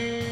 Bye.